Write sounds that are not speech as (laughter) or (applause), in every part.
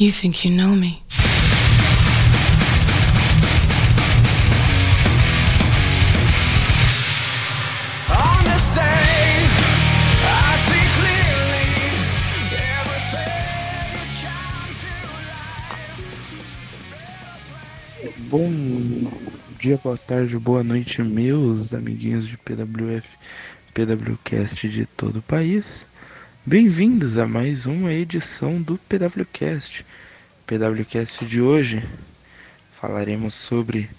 You think you know me? On this day, I see clearly everything is come to life. Bom dia, boa tarde, boa noite, meus amiguinhos de PWF, PWCast de todo o país. Bem-vindos a mais uma edição do PWCast. PWCast de hoje falaremos sobre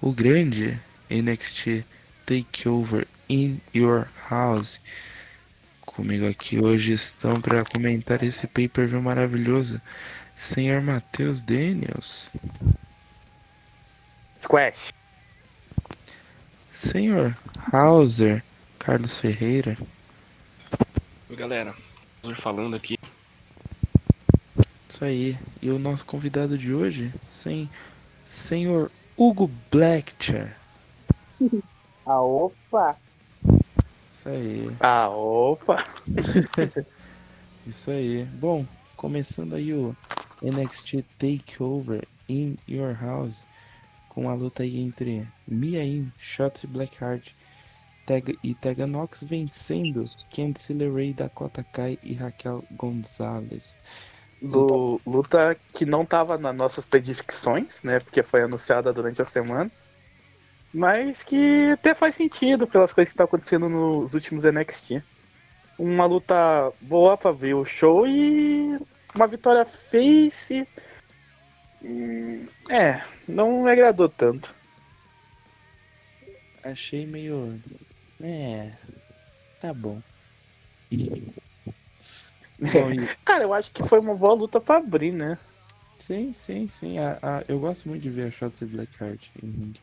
o grande NXT Takeover in Your House. Comigo aqui hoje estão para comentar esse pay-per-view maravilhoso, senhor Matheus Daniels. Squash. Senhor Hauser, Carlos Ferreira. Oi, galera. Falando aqui. Isso aí. E o nosso convidado de hoje, sem senhor Hugo Blackchair. (laughs) Ah, opa! Isso aí. Ah, opa! (laughs) Isso aí. Bom, começando aí o NXT Takeover in Your House com a luta aí entre Mia Yim, Shotzi Blackheart Tega, e Tegan Nox vencendo Candice LeRae, Dakota Kai e Raquel Gonzalez. Lu- luta que não tava nas nossas predicções, né? Porque foi anunciada durante a semana. Mas que até faz sentido pelas coisas que estão acontecendo nos últimos NXT. Uma luta boa pra ver o show e uma vitória face. Hum, É, não me agradou tanto. Achei meio. É. Tá bom. Bom, (laughs) e- Cara, eu acho que foi uma boa luta pra abrir, né? Sim, sim, sim. A, a- eu gosto muito de ver a Shotzi Blackheart em ringue.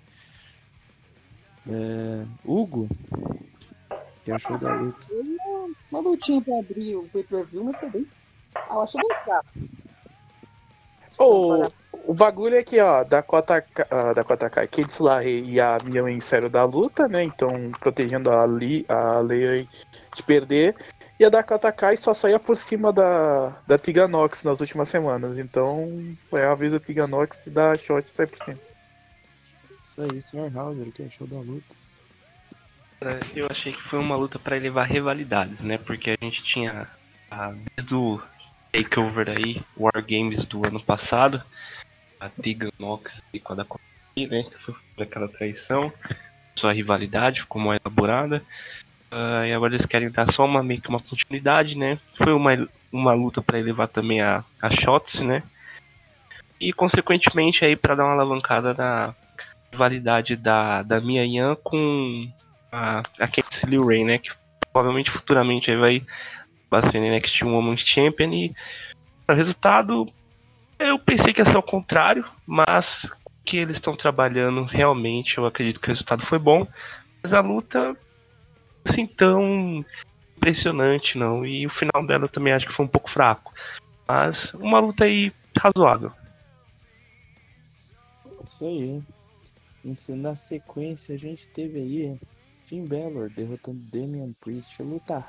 É, Hugo, que achou da luta? Uma lutinha pra abrir o pay-per-view, mas foi bem. Ah, eu acho bem fraco. O, o bagulho é que, ó, Dakota, ah, Dakota Kai, Kids Larry e a Mia saíram da luta, né? Então, protegendo a, Lee, a de perder. E a Dakota Kai só saía por cima da, da Tiganox nas últimas semanas. Então, é a vez da Tiganox e da Shot sair por cima. Isso aí, Sr. Hauser, que achou da luta? Cara, Eu achei que foi uma luta pra elevar rivalidades, né? Porque a gente tinha a, desde o Takeover aí, War Games do ano passado, a Tegan Nox e com a Kai, né? Foi aquela traição, sua rivalidade ficou mais elaborada. Ah, e agora eles querem dar só uma meio que uma continuidade, né? Foi uma, uma luta pra elevar também a, a Shots, né? E consequentemente aí pra dar uma alavancada na rivalidade da, da Mia Yan com a, a Candice LeRae, né? Que provavelmente futuramente aí vai, vai ser NXT Women's Champion. E o resultado, eu pensei que ia ser ao contrário, mas que eles estão trabalhando realmente, eu acredito que o resultado foi bom. Mas a luta, assim, tão impressionante, não. E o final dela eu também acho que foi um pouco fraco. Mas uma luta aí razoável. Isso aí. Isso, na sequência, a gente teve aí Finn Balor derrotando Damian Priest. Luta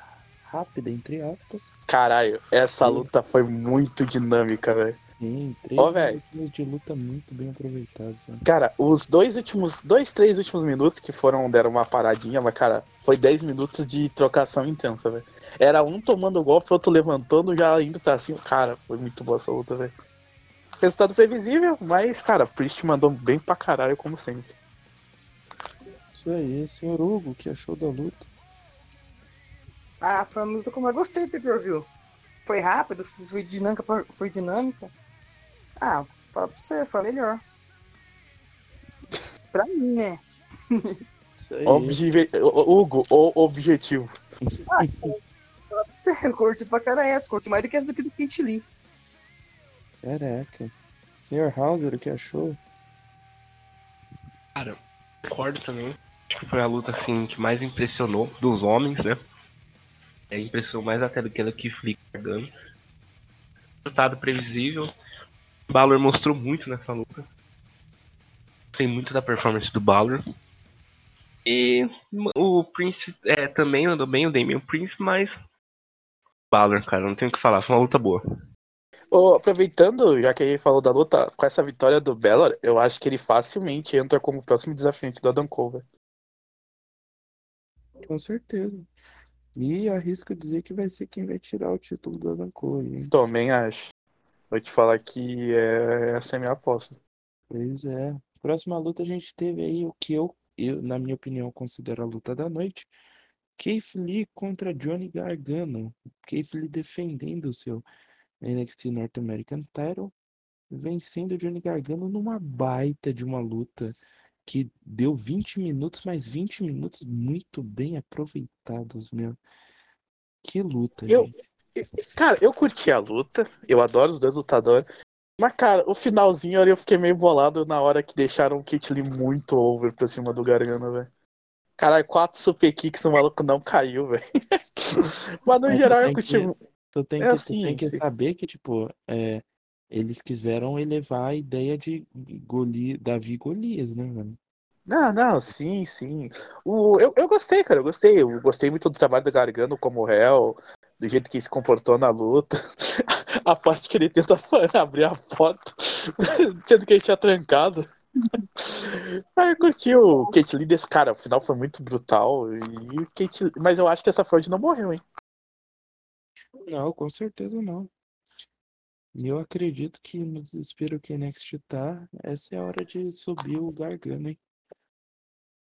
rápida, entre aspas. Caralho, essa luta foi muito dinâmica, velho. Sim, três velho. minutos de luta muito bem aproveitados. né? Cara, os dois últimos, dois, três últimos minutos que foram, deram uma paradinha, mas, cara, foi 10 minutos de trocação intensa, velho. Era um tomando golpe, outro levantando, já indo pra cima. Cara, foi muito boa essa luta, velho. Resultado previsível, mas, cara, Priest mandou bem pra caralho, como sempre. Isso aí, senhor Hugo, que achou da luta? Ah, foi uma luta como eu gostei do pay-per-view. Foi rápido, foi dinâmica, foi dinâmica. Ah, fala pra você, foi melhor. Pra mim, né? Isso aí. Obje... Hugo, o objetivo. Fala pra você, eu curti pra caralho essa, curti mais do que essa daqui do Kit Lee. Caraca. Senhor Hauser, o que achou? Cara, concordo também. Acho que foi a luta assim que mais impressionou dos homens, né? É impressionou mais até do que a que Flick carregando. Resultado previsível. Balor mostrou muito nessa luta. Gostei muito da performance do Balor. E o Prince é, também andou bem, o Damian Prince, mas. Balor, cara, não tenho o que falar, foi uma luta boa. Ô, aproveitando, já que a gente falou da luta, com essa vitória do Bellor, eu acho que ele facilmente entra como próximo desafiante do Adam Cole. velho. Com certeza. E arrisco dizer que vai ser quem vai tirar o título do hein? Também acho. Vou te falar que é... essa é a minha aposta. Pois é. Próxima luta a gente teve aí o que eu, eu, na minha opinião, considero a luta da noite. Keith Lee contra Johnny Gargano. Keith Lee defendendo o seu NXT North American Title, vencendo Johnny Gargano numa baita de uma luta que deu 20 minutos, mas 20 minutos muito bem aproveitados, meu. Que luta, Eu- gente. Cara, eu curti a luta, eu adoro os dois lutadores. Mas, cara, o finalzinho ali eu fiquei meio bolado na hora que deixaram o Kit Lee muito over pra cima do Gargano, velho. Caralho, quatro super kicks, o maluco não caiu, velho. (laughs) Mas no Mas geral eu curti. Tu tem É que, tu assim, tem que saber que, tipo, é, eles quiseram elevar a ideia de Goli, Davi e Golias, né, mano? Não, não, sim, sim. O, eu, eu gostei, cara, eu gostei. Eu gostei muito do trabalho do Gargano como réu, do jeito que ele se comportou na luta. (laughs) A parte que ele tenta (laughs) abrir a foto, (laughs) sendo que ele tinha trancado. Ah, eu curti o Kate Lee desse cara, o final foi muito brutal. E Kate, mas eu acho que essa Ford não morreu, hein? Não, com certeza não. E eu acredito que no desespero que a NXT tá, essa é a hora de subir o Gargano, hein?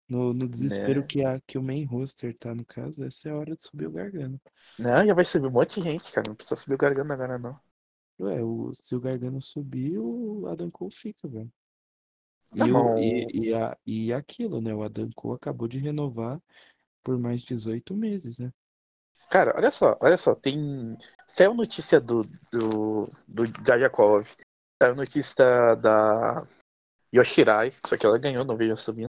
No, no desespero Né. que, a, que o main roster tá, no caso, essa é a hora de subir o Gargano. Não, já vai subir um monte de gente, cara. Não precisa subir o Gargano agora, não. Ué, o, se o Gargano subir, o Adam Cole fica, velho. E, Tá o, e, e, a, e aquilo, né? O Adam Cole acabou de renovar por mais 18 meses, né? Cara, olha só, olha só, tem. Saiu notícia do, do, do Jajakov. Saiu notícia da Yoshirai, só que ela ganhou, não vejo subindo.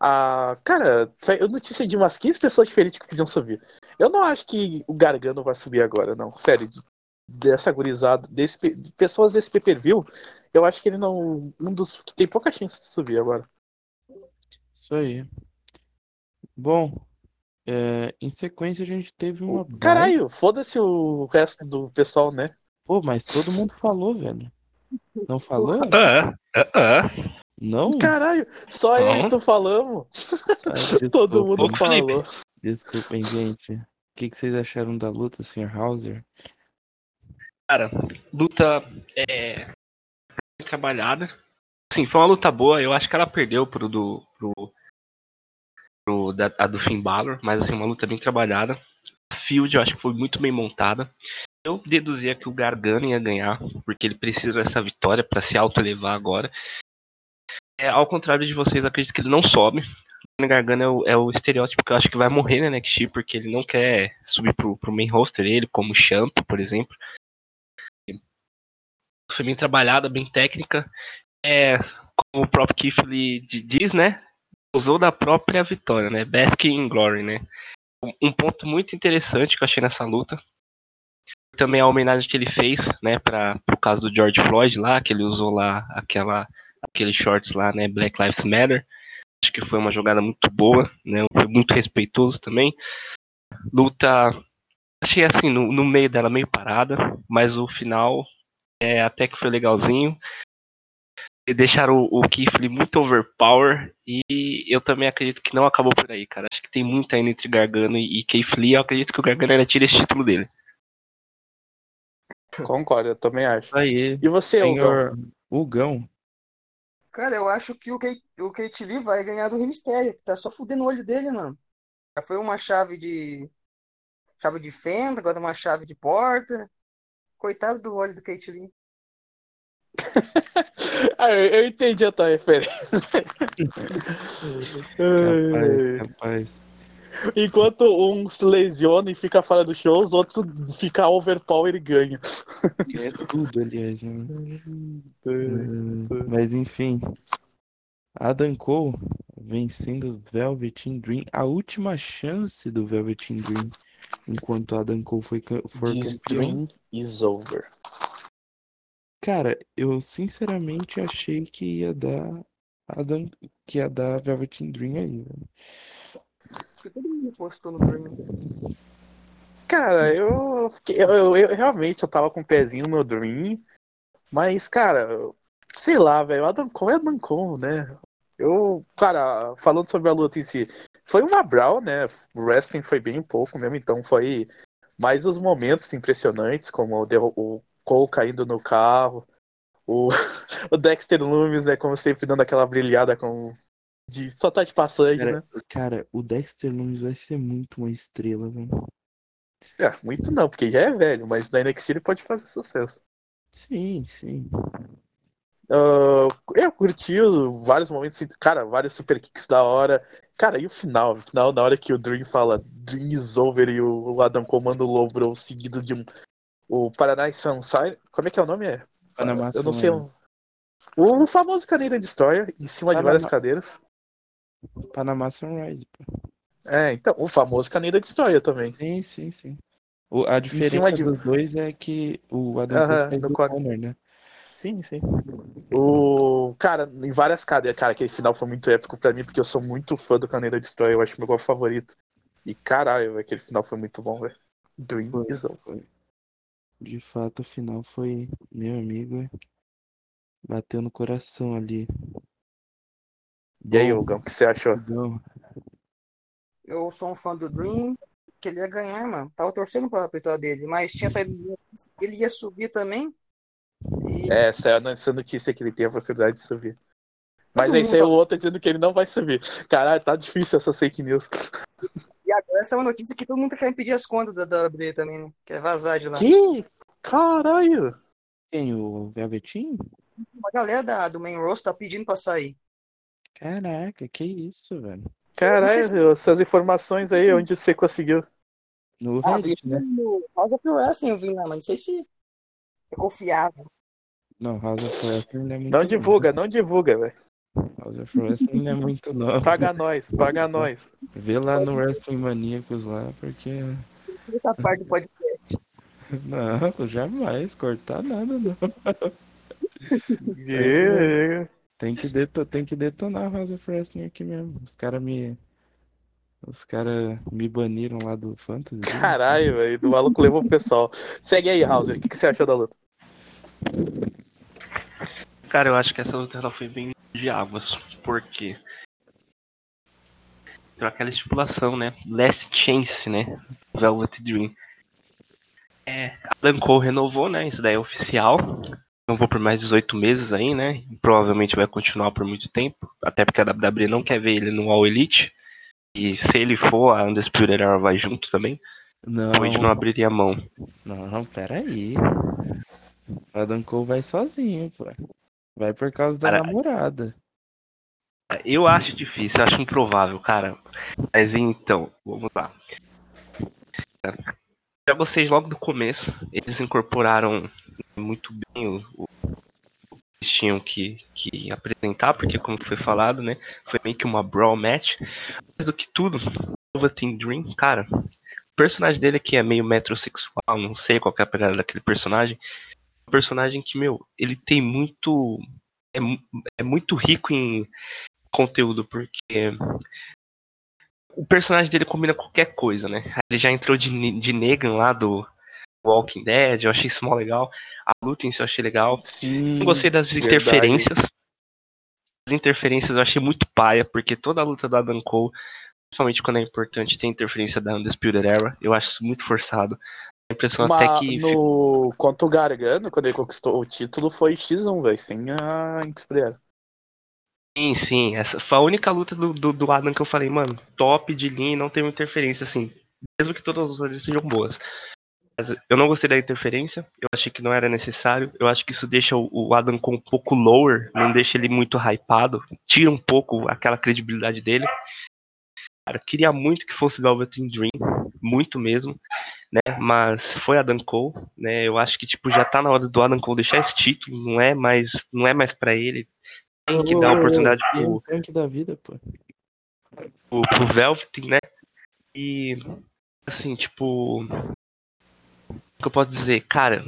Ah, cara, saiu notícia de umas 15 pessoas diferentes que podiam subir. Eu não acho que o Gargano vai subir agora, não. Sério, de- dessa gurizada, desse, pe- de pessoas desse pay per view, eu acho que ele não. Um dos que tem pouca chance de subir agora. Isso aí. Bom, é, em sequência a gente teve uma Caralho, foda-se o resto do pessoal, né? Pô, mas todo mundo falou, velho. Não falou? Ah, ah, ah. Não? Caralho, só eu Não. e tu falamos. Ai, (laughs) Todo mundo falou. Desculpem, gente. O que, que vocês acharam da luta, Sr. Hauser? Cara, luta é trabalhada. Sim, foi uma luta boa. Eu acho que ela perdeu pro do pro, pro da, a do Finn Balor, mas assim, uma luta bem trabalhada. A Field eu acho que foi muito bem montada. Eu deduzia que o Gargano ia ganhar, porque ele precisa dessa vitória para se auto-elevar agora. É, ao contrário de vocês, acredito que ele não sobe. O Gargano é o, é o estereótipo que eu acho que vai morrer na NXT, porque ele não quer subir pro, pro main roster, ele, como Champ, por exemplo foi bem trabalhada, bem técnica. É, como o próprio di- diz, né? Usou da própria vitória, né? Basking in Glory, né? Um- Um ponto muito interessante que eu achei nessa luta. Também a homenagem que ele fez, né, para o caso do George Floyd lá, que ele usou lá aquela aqueles shorts lá, né, Black Lives Matter. Acho que foi uma jogada muito boa, né? Foi muito respeitoso também. Luta achei assim no, no meio dela meio parada, mas o final é, até que foi legalzinho. Deixaram o, o Keith Lee muito overpower. E eu também acredito que não acabou por aí, cara. Acho que tem muito ainda entre Gargano e, e Keith Lee. Eu acredito que o Gargano ainda tira esse título dele. Concordo, eu também acho. Aí, E você, senhor Hugão. Cara, eu acho que o Kate, o Kate Lee vai ganhar do Rey Mysterio, que tá só fudendo o olho dele, mano. Já foi uma chave de. Chave de fenda, agora uma chave de porta. Coitado do olho do Kate Lee. (laughs) ah, eu, eu entendi a tua referência. Capaz, capaz. Enquanto um se lesiona e fica fora do show, os outros ficam overpower e ganham. É tudo, aliás, né? Eh, (laughs) Mas enfim. Adam Cole vencendo o Velveteen Dream. A última chance do Velveteen Dream. Enquanto Adam Cole foi, for This campeão. dream is over. Cara, eu sinceramente achei que ia dar Adam, que ia dar Velveteen Dream aí, velho. Porque todo mundo postou no Dream. cara, eu, fiquei- eu, eu- eu realmente eu tava com o pezinho no Dream, mas, cara, sei lá, velho, Adam Cole é Adam Cole, né? Eu, cara, falando sobre a luta em si, foi uma brawl, né? O wrestling foi bem pouco mesmo, então foi mais os momentos impressionantes, como o Cole caindo no carro, o, (laughs) o Dexter Loomis, né, como sempre dando aquela brilhada com de só tá de passagem, Cara, né? cara, o Dexter Lumis vai ser muito uma estrela, velho. É, muito não, porque já é velho, mas na NXT ele pode fazer sucesso. Sim, sim. Ah, eu curti os- vários momentos, cara, vários super kicks da hora. Cara, e o final? O final, na hora que o Dream fala Dream is over e o Adam comanda o Low Bro seguido de um. O Paraná Sunshine. Como é que é o nome? É? Panamá eu não sei. O, o famoso Canadian Destroyer em cima de Panamá- várias cadeiras. Panamá Sunrise, pô. É, então, o famoso Canadian Destroyer também. Sim, sim, sim. O, a diferença de- dos dois é que o Adam Cole faz no Conor, né? Sim, sim. O. Cara, em várias cadeiras, cara, aquele final foi muito épico pra mim, porque eu sou muito fã do Canadian Destroyer, eu acho meu gol favorito. E caralho, aquele final foi muito bom, velho. Dream foi. De fato, o final foi, meu amigo, bateu no coração ali. E aí, Hugão, o que você achou? Hugão, Eu sou um fã do Dream, que ele ia ganhar, mano. Tava torcendo pra vitória dele, mas tinha saído. Ele ia subir também. E É, essa é a essa notícia que ele tem a possibilidade de subir. Mas Todo aí saiu tá- outra dizendo que ele não vai subir. Caralho, tá difícil essa fake news. Agora essa é uma notícia que todo mundo quer impedir as contas da WWE também, né? Quer vazar de lá. Que? Caralho! quem? O Velvetinho? Uma galera da, do main roster tá pedindo pra sair. Caraca, que isso, velho. Caralho, essas informações aí, onde você conseguiu? No Ah, Reddit, né? no House of Wrestling eu vi lá, mas não sei se é confiável. Não, House of Wrestling não é muito Não divulga, não divulga, velho. House of Wrestling não é muito (laughs) não. Paga nós, paga nós. Vê lá no Wrestling Maníacos lá, porque... Essa parte pode (laughs) Não, jamais, cortar nada não. (laughs) Yeah. Tem que, deto tem que detonar House of Wrestling aqui mesmo. Os caras me... Os caras me baniram lá do Fantasy. Caralho, velho, do maluco levou o pessoal. Segue aí, Hauser, o que, que você achou da luta? Cara, eu acho que essa luta ela foi bem de águas. Por quê? Tem aquela estipulação, né? Last Chance, né? Velvet Dream. É, Adam Cole renovou, né? Isso daí é oficial. Renovou por mais 18 meses aí, né? E provavelmente vai continuar por muito tempo. Até porque a WWE não quer ver ele no All Elite. E se ele for, a Undisputed Era vai junto também. Não, O Wade não abriria a mão. não, peraí. Adam Cole vai sozinho, pô. Vai por causa da Cara, namorada. Eu acho difícil, eu acho improvável, cara. Mas então, vamos lá. Já vocês logo do começo, eles incorporaram muito bem o, o que eles tinham que, que apresentar, porque como foi falado, né? Foi meio que uma brawl match. Mas do que tudo, o Team Dream, cara, o personagem dele aqui é meio metrosexual, não sei qual que é a pegada daquele personagem. Um personagem que, meu, ele tem muito. É, é muito rico em conteúdo, porque o personagem dele combina qualquer coisa, né? Ele já entrou de, de Negan lá do Walking Dead, eu achei isso mó legal. A luta em si eu achei legal. Sim. Não gostei das verdade. interferências. As interferências eu achei muito paia, porque toda a luta do Adam Cole, principalmente quando é importante, tem interferência da Undisputed Era. Eu acho isso muito forçado. Impressão Uma- até que. no contra o Gargano, quando ele conquistou o título, foi X1, velho, sem a Inspirada. Sim, sim. Essa foi a única luta do, do, do Adam que eu falei, mano, top de linha e não teve interferência, assim. Mesmo que todas as outras sejam boas. Mas eu não gostei da interferência, eu achei que não era necessário. Eu acho que isso deixa o, o Adam com um pouco lower, não deixa ele muito hypado, tira um pouco aquela credibilidade dele. Cara, queria muito que fosse Velvet Dream, muito mesmo, né? Mas foi Adam Cole, né? Eu acho que tipo já tá na hora do Adam Cole deixar esse título, não é mais, não é mais para ele. Tem que dar oportunidade E pro, o tanque da vida, pô. pro, pro Velvet, né? E assim, tipo. O que eu posso dizer? Cara,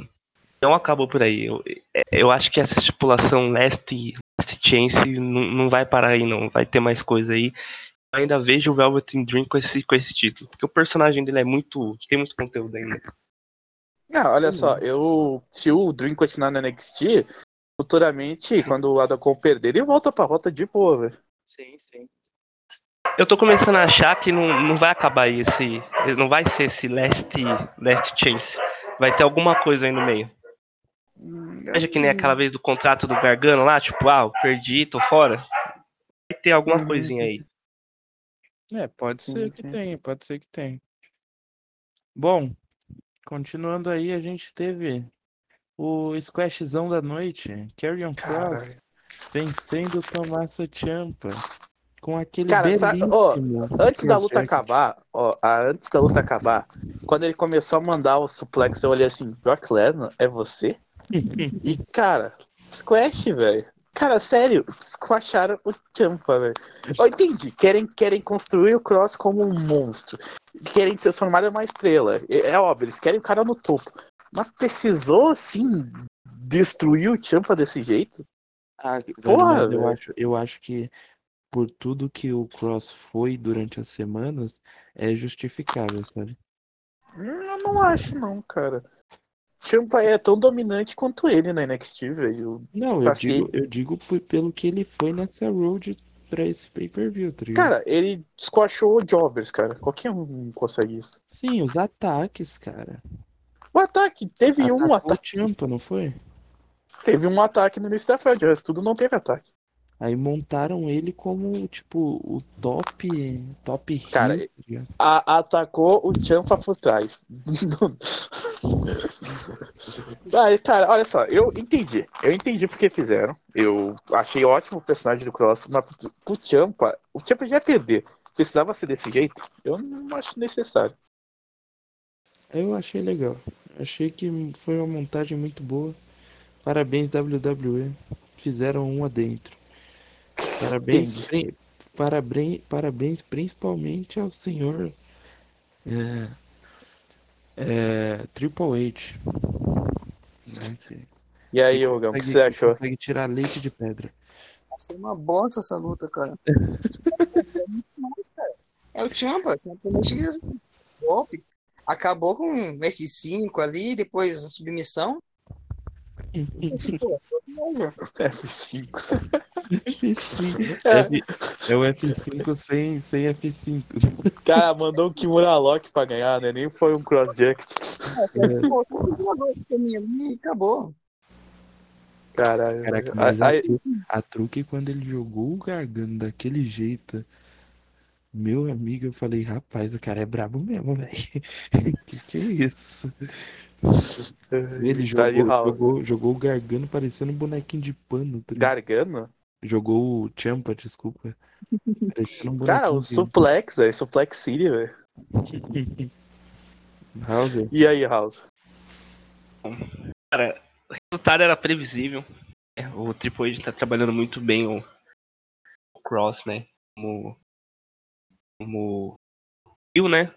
não acabou por aí. Eu, eu acho que essa estipulação last, last chance não, não vai parar aí, não. Vai ter mais coisa aí. Eu ainda vejo o Velvet Dream com esse, com esse título. Porque o personagem dele é muito. tem muito conteúdo ainda. Não, olha Sim. só, eu. Se o Dream continuar no NXT, futuramente, quando o Adam Cole perder, ele volta pra rota de boa, velho. Sim, sim. Eu tô começando a achar que não, não vai acabar aí esse. Não vai ser esse last, last chance. Vai ter alguma coisa aí no meio. Veja que nem aquela vez do contrato do Gargano lá, tipo, ah, perdi, tô fora. Vai ter alguma Uhum. coisinha aí. É, pode Sim, ser que sim. tenha, pode ser que tenha. Bom, continuando aí, a gente teve o squashzão da noite, Carrion Cross Caralho. vencendo o Tommaso Ciampa com aquele Cara, sabe- ó, belíssimo Antes da luta acabar, ó, a- antes da luta acabar, quando ele começou a mandar o suplex, eu olhei assim, Brock Lesnar, é você? (laughs) E, cara, squash, velho. Cara, sério, squasharam o Champa, velho. Eu entendi, querem, querem construir o Cross como um monstro. Querem transformar ele numa estrela. É, é óbvio, eles querem o cara no topo. Mas precisou, assim, destruir o Champa desse jeito? Ah, Porra, eu acho, eu acho que por tudo que o Cross foi durante as semanas, é justificável, sabe? Hum, Eu não acho, não, cara. Champa é tão dominante quanto ele na NXT, velho. Não, eu digo, eu digo pelo que ele foi nessa road pra esse pay-per-view, tá? Cara, ele squashou o Jobbers, cara. Qualquer um consegue isso. Sim, os ataques, cara. O ataque, teve um Atacou o ataque. Ciampa, não foi? Teve um ataque no início da Fed, tudo não teve ataque. Aí montaram ele como, tipo, o top, top Cara, tá ligado? A- atacou o Champa por trás. (laughs) Aí, cara, olha só, eu entendi. Eu entendi porque fizeram. Eu achei ótimo o personagem do Cross, mas pro Champa, o Champa já ia perder. Precisava ser desse jeito? Eu não acho necessário. Eu achei legal. Achei que foi uma montagem muito boa. Parabéns, WWE. Fizeram um adentro. Parabéns, pri- parabéns, parabéns principalmente ao senhor é, é, Triple H. né, que E aí, Ogão, o que você achou? Consegue tirar leite de pedra. Foi uma bosta essa luta, cara. (laughs) É o Champa. golpe. Acabou com um F5 ali, depois submissão. Assim, pô, beleza. F5. F5. É. F- é o F5 sem, sem F5. Cara, mandou um Kimura Lock pra ganhar, né? Nem foi um Cross Jacket. Pô, tudo uma noite pra mim ali e acabou. Caralho. Caraca, mas a, a truque quando ele jogou o Gargano daquele jeito, meu amigo, eu falei, rapaz, o cara é brabo mesmo, velho. (laughs) que que é isso? (laughs) Ele Tá jogou, House. jogou, jogou o Gargano parecendo um bonequinho de pano. tá? Gargano? Jogou o Champa, desculpa. Parecendo um (laughs) Cara, o Suplex, velho. Suplex City, velho. (laughs) House. E aí, House? Cara, o resultado era previsível. né? O Triple H tá trabalhando muito bem o, o Cross, né? Como. Como. Viu, né?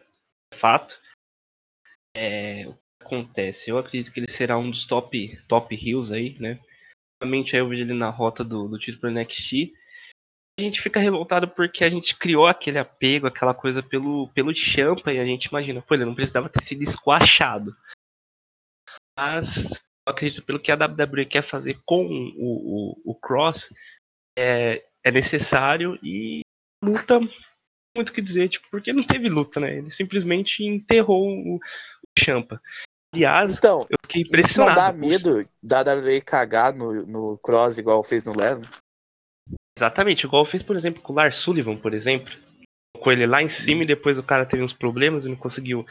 Fato. É, o acontece? Eu acredito que ele será um dos top, top heels aí, né? Realmente eu vejo ele na rota do, do título NXT. A gente fica revoltado porque a gente criou aquele apego, aquela coisa pelo, pelo Champa, e a gente imagina, pô, ele não precisava ter sido esquachado. Mas eu acredito pelo que a WWE quer fazer com o, o, o Cross é, é necessário e luta muito o que dizer, tipo, porque não teve luta, né? Ele simplesmente enterrou o, o Champa. Aliás, Então, eu fiquei isso não impressionado. dá medo da WWE cagar no, no Cross igual fez no Lesnar? Exatamente, igual fez, por exemplo, com o Lars Sullivan, por exemplo. Com ele lá em cima e depois o cara teve uns problemas e não conseguiu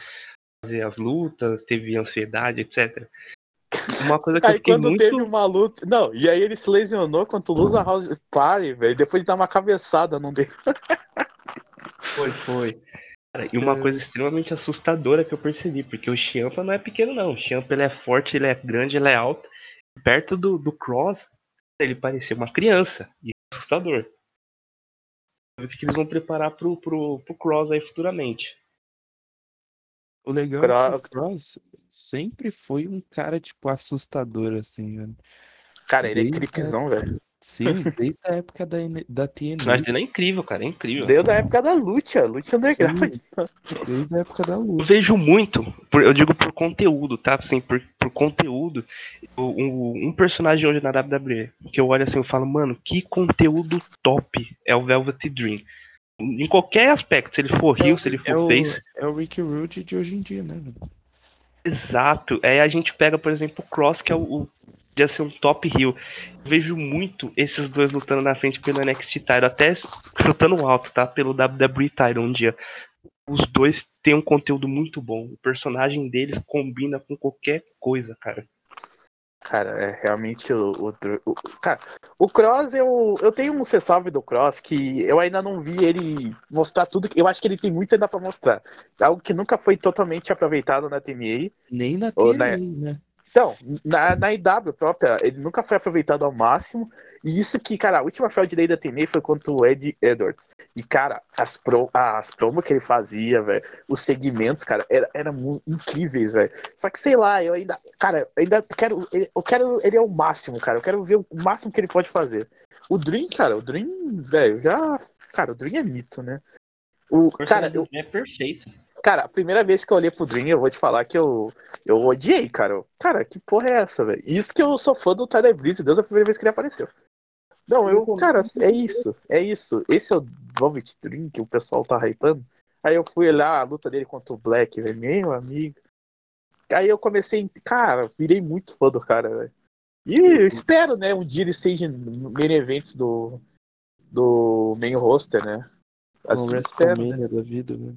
fazer as lutas, teve ansiedade, etc. Uma coisa que eu Aí fiquei quando muito. teve uma luta. Não, e aí ele se lesionou contra o Lusa House Party, velho. Depois de dar uma cabeçada num dele. Foi, foi. Cara, e uma coisa extremamente assustadora que eu percebi, porque o Champa não é pequeno, não. O Champa ele é forte, ele é grande, ele é alto. Perto do, do Cross, ele parecia uma criança. E é assustador. O que eles vão preparar pro, pro, pro Cross aí futuramente. O legal é que o Cross- Cross sempre foi um cara, tipo, assustador, assim, velho. Cara, ele é creepzão, velho. Sim, desde a época da, da O TNA. dele é incrível, cara. É incrível. Deu da época da Lucha, Lucha Underground. Sim, desde a época da Eu luta. vejo muito, por- eu digo por conteúdo, tá? Assim, por, por conteúdo, o- um, um personagem hoje na WWE, que eu olho assim e falo, mano, que conteúdo top é o Velvet Dream. Em qualquer aspecto, se ele for heel, se ele É for o, face, é o Rick Rude de hoje em dia, né? exato. Aí a gente pega, por exemplo, o Cross, que é o, o de ser um top heel. Vejo muito esses dois lutando na frente pelo NXT Title, até chutando alto, tá? Pelo WWE Title um dia. Os dois têm um conteúdo muito bom. O personagem deles combina com qualquer coisa, cara. Cara, é realmente o, o, o- Cara, o Cross, eu, eu tenho um ressalve do Cross que eu ainda não vi ele mostrar tudo. que- Eu acho que ele tem muito ainda pra mostrar. Algo que nunca foi totalmente aproveitado na TNA. Nem na TNA, né? Então, na, na IW própria, ele nunca foi aproveitado ao máximo. E isso que, cara, a última day da TNA foi contra o Ed Edwards. E, cara, as, pro, as promos que ele fazia, velho, os segmentos, cara, eram era incríveis, velho. Só que, sei lá, eu ainda, cara, eu ainda quero, ele- eu quero, ele é o máximo, cara. Eu quero ver o máximo que ele pode fazer. O Dream, cara, o Dream, velho, já, cara, o Dream é mito, né? O, cara, eu, é perfeito. Cara, a primeira vez que eu olhei pro Dream, eu vou te falar que eu, eu odiei, cara. Eu- Cara, que porra é essa, velho? Isso que eu sou fã do Tyler Breeze, Deus, é a primeira vez que ele apareceu. Não, eu, cara, é isso, é isso. Esse é o Velvet Dream que o pessoal tá hypando. Aí eu fui olhar a luta dele contra o Black, velho, meu amigo. Aí eu comecei, cara, virei muito fã do cara, velho. E eu espero, né, um dia ele seja no main events do, do main roster, né? Assim, espero, né? Da vida, né?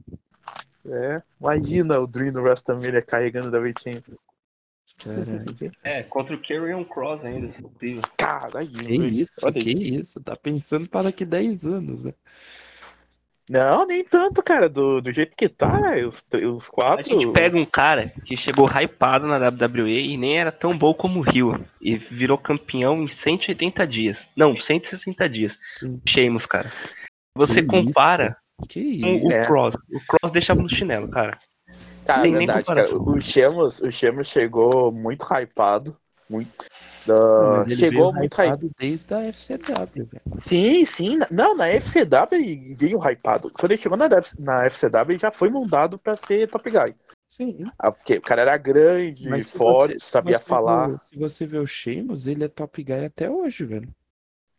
É, imagina o Dream no WrestleMania carregando da Champions. É, contra o Carrion Cross ainda, se possível. Caralho, Que isso, Olha que isso. isso? Tá pensando para daqui 10 anos, né? Não, nem tanto, cara. Do, do jeito que tá, os, os A quatro. gente pega um cara que chegou hypado na WWE e nem era tão bom como o Rio. E virou campeão em 180 dias. Não, 160 dias. Sim. Sheamus, cara. Você Que compara Que o É. Cross. O Cross deixava no chinelo, cara. Cara, nem- nem verdade, cara. comparação. O Sheamus, o Sheamus chegou muito hypado. Muito. da- ele chegou veio muito hypado. hypado desde a FCW, velho. Sim, sim. Não, na FCW ele veio hypado. Quando ele chegou na, na FCW, ele já foi montado pra ser top guy. Sim. Ah, Porque o cara era grande, forte, você- sabia falar. se você vê o Sheamus, ele é top guy até hoje, velho.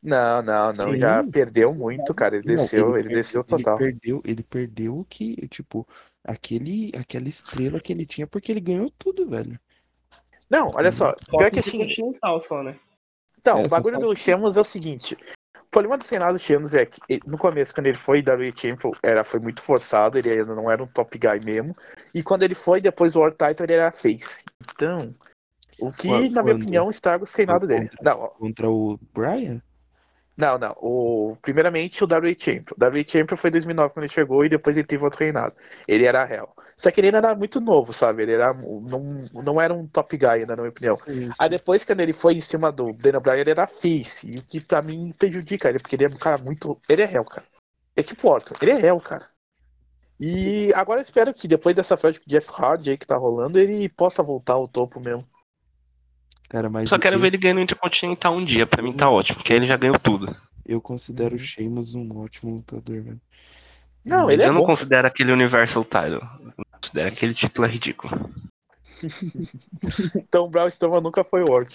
Não, não, não. Sim. Já perdeu muito, cara. Ele Não, desceu, ele, perdeu- desceu total. Ele perdeu, ele perdeu o que, tipo, aquele, aquela estrela que ele tinha, porque ele ganhou tudo, velho. Não, olha só. Pior que assim. só, né? Então, É, o bagulho do Sheamus é o seguinte. O problema do Senado do Sheamus é que ele- no começo, quando ele foi W Champion, era, foi muito forçado, ele ainda não era um top guy mesmo. E quando ele foi, depois o World Title, ele era face. Então, o que, Quando- na minha quando? opinião, estraga o reinado dele. Contra- Não, ó, Contra o Brian? Não, não. O, primeiramente, o W Champion. O W Champion foi em 2009 quando ele chegou e depois ele teve outro reinado. Ele era réu. Só que ele ainda era muito novo, sabe? Ele era, não, não era um top guy ainda, na minha opinião. Sim, sim. Aí depois, quando ele foi em cima do Daniel Bryan, ele era face. E o que pra mim prejudica ele, porque ele é um cara muito. Ele é réu, cara. É tipo Orton, ele é réu, cara. E agora eu espero que depois dessa fraude com o Jeff Hardy aí que tá rolando, ele possa voltar ao topo mesmo. Cara, mas Só o quero que- ver ele ganhando o Intercontinental um dia. Pra mim tá ótimo, porque aí ele já ganhou tudo. Eu considero o Uhum. Sheamus um ótimo lutador, velho. Não, ele é eu não bom. considero aquele Universal Title. Eu considero aquele título é ridículo. (laughs) Então o Braun Strowman nunca foi o Orton.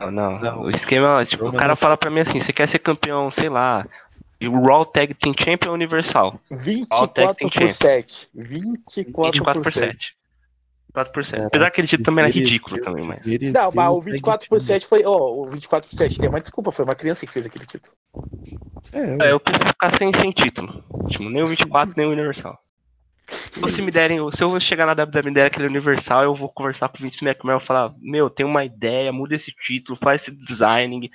Não, não. Não. O esquema, tipo, o Não, cara fala pra mim assim, você quer ser campeão, sei lá, e o Raw Tag Team Champion Universal. 24 por 7. 24 24 por por 7. 7. 24 por 7. Caraca, Apesar que aquele título também era ridículo também, mas. Não, mas o tag 24 por team. 7 foi. Ó, o 24 por 7 tem uma desculpa, foi uma criança que fez aquele título. É, É, eu prefiro ficar sem, sem título. Tipo, nem o 24, nem o Universal. Se me derem, se eu chegar na WWE me der aquele Universal, eu vou conversar com o Vince McMahon e falar, meu, tem uma ideia, muda esse título, faz esse design,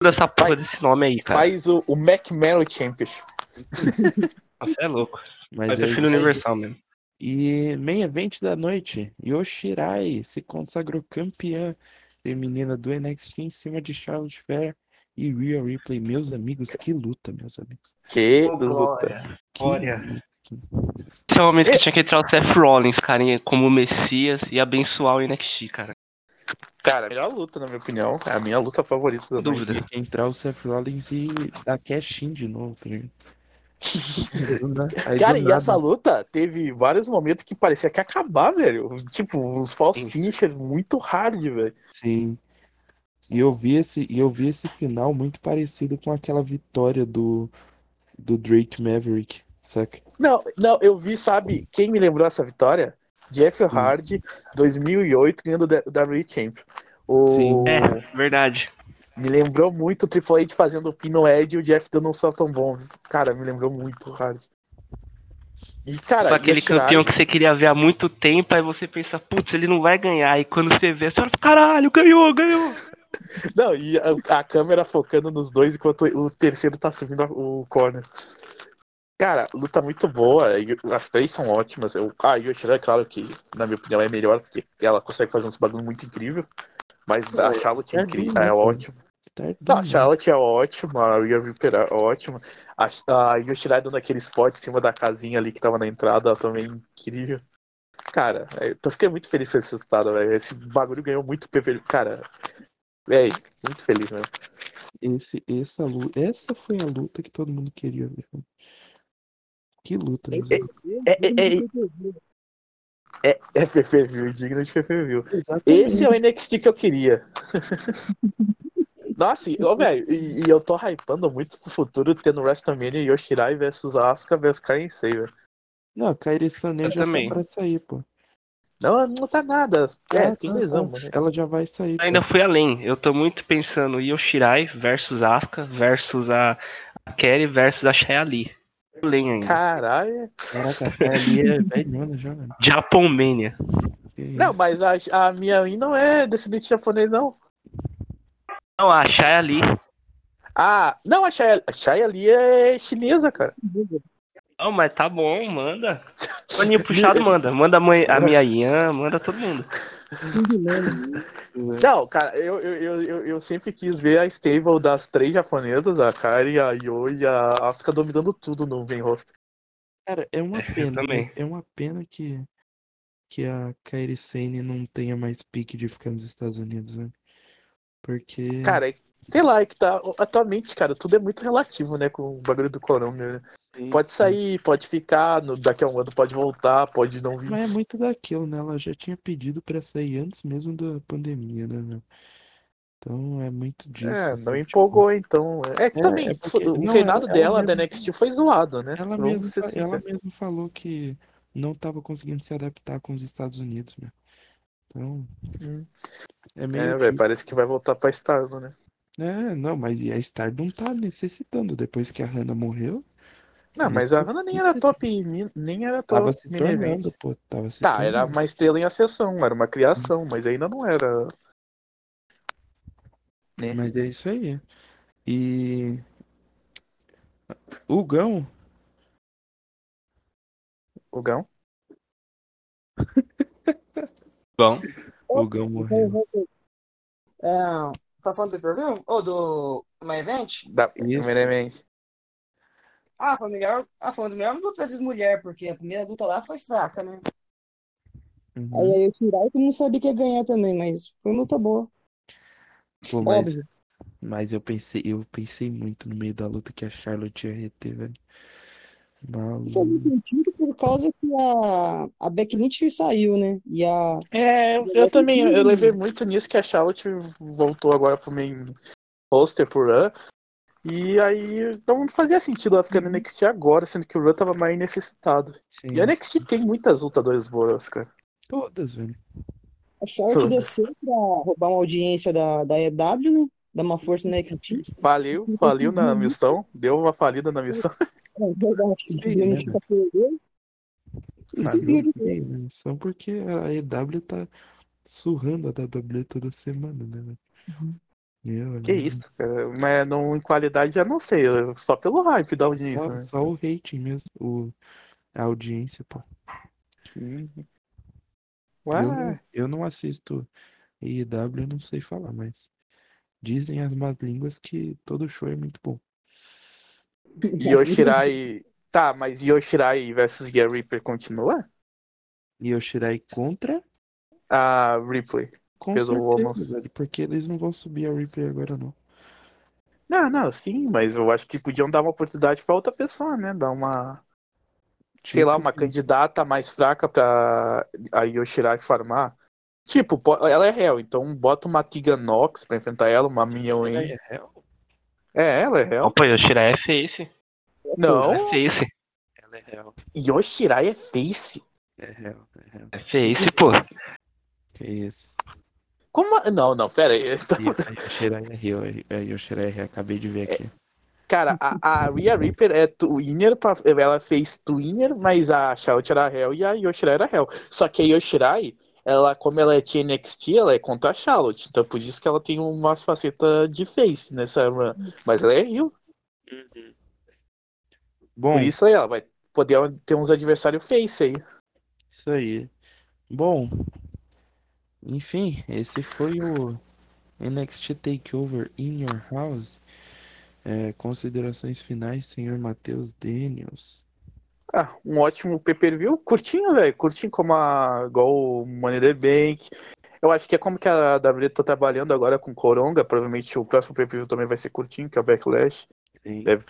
muda essa porra Faz- desse nome aí, cara. Faz o, o McMahon Championship. (laughs) Você é louco. mas Mas é eu prefiro. Universal mesmo. E main event da noite, Yoshirai se consagrou campeã feminina do NXT em cima de Charlotte Flair e Rhea Ripley. Meus amigos, que luta, meus amigos. Que luta. Que Glória. luta. Esse é o momento que tinha que entrar o Seth Rollins, cara, como Messias e abençoar o NXT, cara. Cara, a melhor luta, na minha opinião. É a minha luta favorita da noite. Dúvida. Tinha que entrar o Seth Rollins e dar cash-in de novo, tá ligado? Aí do Cara, e nada- essa luta teve vários momentos que parecia que ia acabar, velho. Tipo, uns false finisher muito hard, velho. Sim. E eu vi esse, e eu vi esse final muito parecido com aquela vitória do, do Drake Maverick, saca? Não, não, eu vi, sabe, quem me lembrou essa vitória? Jeff Hardy, 2008, ganhando o WWE Champion. O... Sim. É, verdade. Me lembrou muito o Triple H fazendo o Pino Ed e o Jeff dando um saltão bom. Cara, me lembrou muito o Hardy. E, cara, aquele campeão que você queria ver há muito tempo, aí você pensa, putz, ele não vai ganhar. E quando você vê, você fala, caralho, ganhou, ganhou. (laughs) Não, e a, a câmera focando nos dois enquanto o terceiro tá subindo a- o corner. Cara, luta muito boa. As três são ótimas. Eu, a Yoshida, é claro que, na minha opinião, é melhor, porque ela consegue fazer uns bagulho muito incrível. Mas a Charlotte é incrível, é ótima. Start Não, a Charlotte é ótima, a Rhea Ripley é ótima. A, a Yoshida dando aquele spot em cima da casinha ali que tava na entrada, ela também é incrível. Cara, eu tô, fiquei muito feliz com esse resultado, velho. Esse bagulho ganhou muito PV. Cara, velho, muito feliz mesmo. Esse, essa, lu- essa foi a luta que todo mundo queria ver. Que luta, É, mesmo. É, é, é, é, é PPV, digno de PPV. Esse é o NXT que eu queria. (laughs) Nossa, ô, velho, e, e eu tô hypando muito pro futuro tendo WrestleMania Yoshirai versus Asuka versus Karen Sei, velho. Não, Kairi Sané Eu já também. tá pra sair, pô. Não, não tá nada. É, Ah, tem tá, lesão, tá. mano. Ela já vai sair. pô. Ainda fui além. Eu tô muito pensando Yoshirai versus Asuka versus a, a Kerry versus a Lee. Além ainda. Caralho. Caraca, a ali é velhona já, velho. Japão Mania. Que Não, mas a, a minha não é descendente japonês, não. Não, a Lee. Ah, não, a Shia, a é chinesa, cara. Não, mas tá bom, manda. Paninho puxado, manda. Manda a, mãe, a minha Ian, manda todo mundo. Não, cara, eu, eu, eu, eu, sempre quis ver a stable das três japonesas, a Kari, a Yo e a Asuka dominando tudo no main roster. Cara, é uma É, pena. também. né? É uma pena que, que a Kairi Sane não tenha mais pique de ficar nos Estados Unidos, velho. Porque. Cara, é- sei lá, é que tá. Atualmente, cara, tudo é muito relativo, né? Com o bagulho do corona. né? sim, Pode sim. sair, pode ficar, no, daqui a um ano pode voltar, pode não vir. Mas é muito daquilo, né? Ela já tinha pedido pra sair antes mesmo da pandemia, né, meu? Então é muito disso. É, assim, não tipo, empolgou, então. É que É, também, é porque- o não, reinado ela- dela ela da mesmo- NXT foi zoado, né? Ela fa- ela mesma falou que não tava conseguindo se adaptar com os Estados Unidos, meu. Então, Hum. é meio É, velho, parece que vai voltar pra Stardom, né? É, não, mas a Star não tá necessitando. Depois que a Hannah morreu, Não, mas a Hannah nem era top, nem era top tava se tornando, pô. Tava se Tá, era tornando. uma estrela em ascensão, era uma criação, mas ainda não era. Né? Mas é isso aí. E. O Gão, O Gão. Bom, o Gão morreu. É, tá falando do pay-per-view? Ou do main event? Da Isso. main event. Ah, foi melhor. Ah, foi uma das melhores lutas das mulheres, porque a primeira luta lá foi fraca, né? Uhum. Aí aí eu tirar e todo mundo sabia que ia ganhar também, mas foi uma luta boa. Pô, mas, Óbvio. mas eu pensei, eu pensei muito no meio da luta que a Charlotte ia reter, velho. Faz Maluco. sentido por causa que a, a Becky Lynch saiu, né? E a. É, eu, eu também, eu levei muito nisso que a Charlotte voltou agora pro main roster por Ran. E aí não fazia sentido ela ficar no NXT agora, sendo que o Ran tava mais necessitado. Sim, E a NXT tem muitas lutadoras boas, cara. todas, velho. A Charlotte desceu pra roubar uma audiência da, da EW, né? Dar uma força na NXT. Faliu, faliu na missão, deu uma falida na missão. É verdade, né. E Ah, subiu meu de Deus, né? Porque a EW tá surrando a WWE toda semana, né? Meu, Que né? isso, cara. Mas não, em qualidade já não sei, só pelo hype da audiência, Só, né? só o rating mesmo, o, a audiência, pô. Sim. Eu Ué, não, eu não assisto IW, eu não sei falar, mas dizem as más línguas que todo show é muito bom. Yoshirai. Tá, mas Yoshirai versus Gear Reaper continua? E Yoshirai contra A Ripley. Com Pelo certeza, porque eles não vão subir a Reaper agora, não. Não, não, sim, mas eu acho que podiam dar uma oportunidade pra outra pessoa, né? Dar uma, sei lá, Tipo, uma candidata mais fraca pra a Yoshirai farmar. Tipo, po- ela é réu, então bota uma Tegan Nox pra enfrentar ela, uma Minion Aí aí. é real? É, ela é réu. Opa, Yoshirai é face. Não, É face. Ela é real. Yoshirai é face. É real, é real. É face, pô. Que isso. Como? Não, não, pera aí. E a Yoshirai é real, a Yoshirai é real, acabei de ver aqui. Cara, a, a Rhea Reaper é Twinner, pra- ela fez Twinner, mas a Shout era Hell e a Yoshirai era Hell. Só que a Yoshirai, ela, como ela é TNXT, ela é contra a Charlotte. Então por isso que ela tem umas facetas de face nessa run. Mas ela é Rio. Bom, Por isso aí ela vai poder ter uns adversários face aí. Isso aí. Bom, enfim, esse foi o NXT Takeover in Your House. É, considerações finais, senhor Matheus Daniels. Ah, um ótimo pay-per-view. Curtinho, velho. Curtinho como a, igual o Money the Bank. Eu acho que é como que a WWE tá trabalhando agora com Coronga. Provavelmente o próximo pay-per-view também vai ser curtinho, que é o Backlash. Deve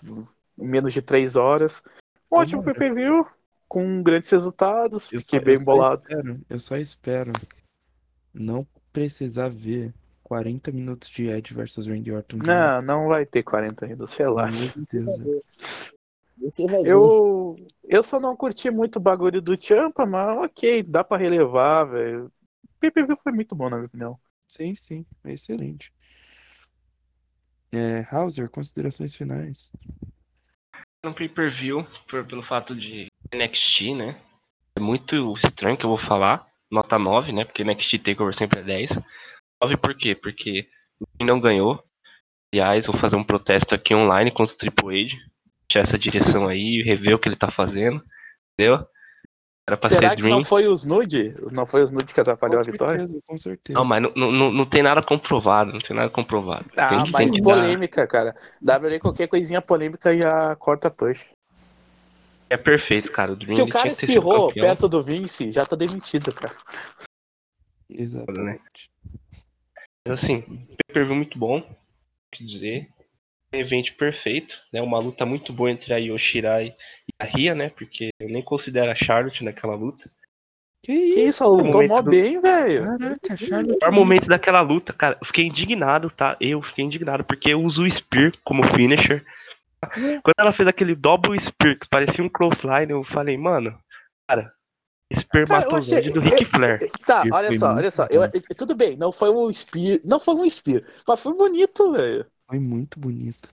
menos de três horas. Um ótimo pay-per-view, com grandes resultados. Eu Fiquei só- bem eu só bolado. espero- eu só espero não precisar ver 40 minutos de Edge versus Randy Orton. Não, não vai ter 40 ainda, sei Pelo lá. amor de Deus, (laughs) ver. Eu, eu só não curti muito o bagulho do Champa, mas ok, dá pra relevar, velho. O pay-per-view foi muito bom, na minha opinião. Sim, sim, é excelente. É, Hauser, considerações finais. No pay-per-view, pelo fato de NXT, né? É muito estranho que eu vou falar. Nota 9, né? Porque NXT Takeover sempre é 10. 9 por quê? Porque não ganhou. Aliás, vou fazer um protesto aqui online contra o Triple H. Deixar essa direção aí, rever o que ele tá fazendo. Entendeu? Era pra Será ser que Dream. não foi os nude? Não foi os nude que atrapalhou a Com vitória? certeza, com certeza. Não, mas não, não, não- não tem nada comprovado. Não tem nada comprovado. Ah, tem, que- tem mas que dar- polêmica, cara. WWE qualquer coisinha polêmica já corta push. É perfeito, cara. O Dream Se o cara espirrou perto do Vince, já tá demitido, cara. Exatamente. Mas assim, pay-per-view muito bom, o que dizer. Um evento perfeito, né? Uma luta muito boa entre a Yoshirai e a Ria, né? Porque eu nem considero a Charlotte naquela luta. Que Que isso? ela lutou mó do- bem, velho. Caraca, O Charlotte. pior momento daquela luta, cara, eu fiquei indignado, tá? Eu fiquei indignado, porque eu uso o Spear como finisher. Quando ela fez aquele double Spear, que parecia um clothesline, eu falei, mano, cara, o Zed do Ric Flair. Tá, olha só, olha só. Eu, tudo bem, não foi um Spear. Não foi um Spear, mas foi bonito, velho. Foi muito bonito.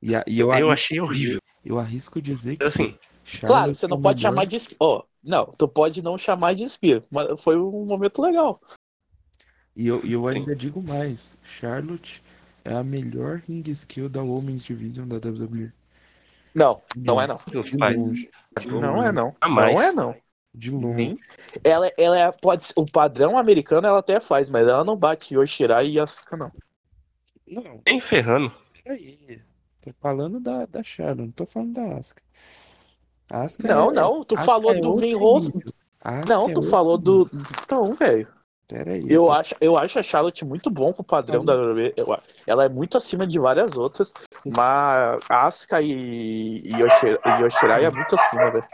E, a- e eu, Eu achei horrível. Eu arrisco dizer que Assim, Charlotte Claro, você é não pode melhor- chamar de Spear. Ó, não, tu pode não chamar de Spear, mas foi um momento legal. E eu, e eu ainda digo mais. Charlotte é a melhor ring skill da Women's Division da WWE. Não, não é não. De longe. De Não é não. Não é não. De longe. Nem. Ela, ela é, pode o padrão americano ela até faz, mas ela não bate Yoshirai e Asuka, não. Não, nem ferrando. peraí. Tô falando da, da Charlotte, não tô falando da Asuka. Asuka Não, é- não, tu Asuka falou é do. A Asuka Não, é tu falou do. Então, velho. Peraí. Eu tô- acho, eu acho a Charlotte muito bom pro padrão da WWE. Eu- Ela é muito acima de várias outras, mas Asuka e, e Yoshi- e Yoshirai é muito acima, velho.